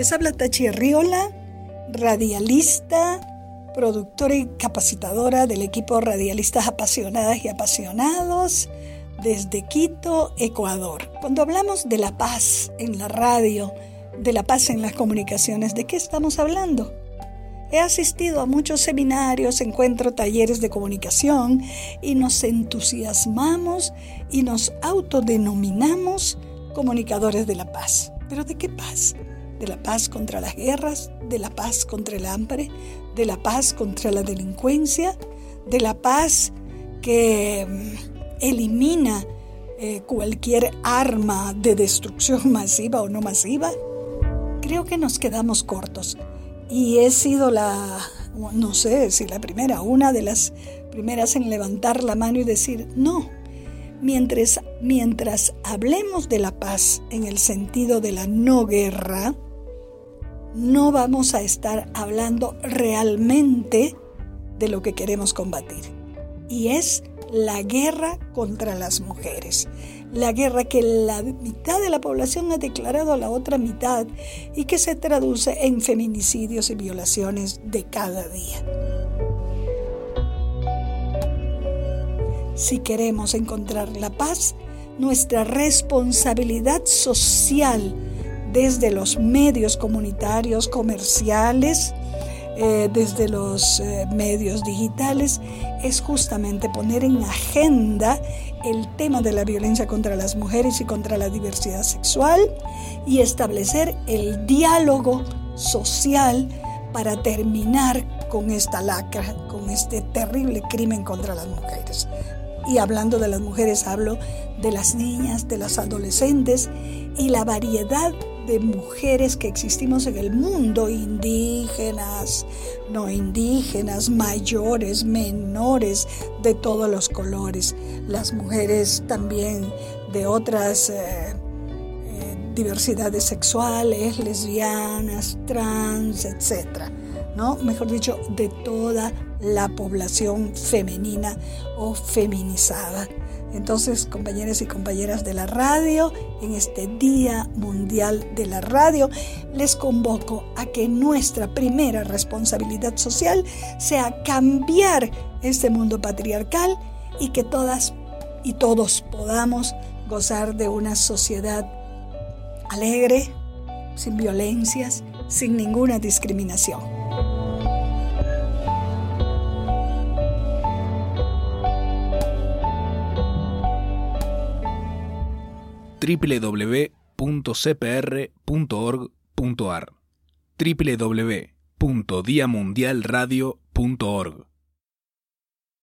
Les habla Tachi Riola, radialista, productora y capacitadora del equipo Radialistas Apasionadas y Apasionados desde Quito, Ecuador. Cuando hablamos de la paz en la radio, de la paz en las comunicaciones, ¿de qué estamos hablando? He asistido a muchos seminarios, encuentros, talleres de comunicación y nos entusiasmamos y nos autodenominamos comunicadores de la paz. ¿Pero de qué paz? De la paz contra las guerras, de la paz contra el hambre, de la paz contra la delincuencia, de la paz que mm, elimina eh, cualquier arma de destrucción masiva o no masiva. Creo que nos quedamos cortos y he sido la, no sé si la primera, una de las primeras en levantar la mano y decir, no, mientras, mientras hablemos de la paz en el sentido de la no guerra, no vamos a estar hablando realmente de lo que queremos combatir. Y es la guerra contra las mujeres. La guerra que la mitad de la población ha declarado a la otra mitad y que se traduce en feminicidios y violaciones de cada día. Si queremos encontrar la paz, nuestra responsabilidad social desde los medios comunitarios, comerciales, eh, desde los eh, medios digitales, es justamente poner en agenda el tema de la violencia contra las mujeres y contra la diversidad sexual y establecer el diálogo social para terminar con esta lacra, con este terrible crimen contra las mujeres. Y hablando de las mujeres, hablo de las niñas, de las adolescentes y la variedad de mujeres que existimos en el mundo, indígenas, no indígenas, mayores, menores, de todos los colores, las mujeres también de otras eh, eh, diversidades sexuales, lesbianas, trans, etc. ¿no? Mejor dicho, de toda la población femenina o feminizada. Entonces, compañeros y compañeras de la radio, en este Día Mundial de la Radio, les convoco a que nuestra primera responsabilidad social sea cambiar este mundo patriarcal y que todas y todos podamos gozar de una sociedad alegre, sin violencias, sin ninguna discriminación. www.cpr.org.ar www.diamundialradio.org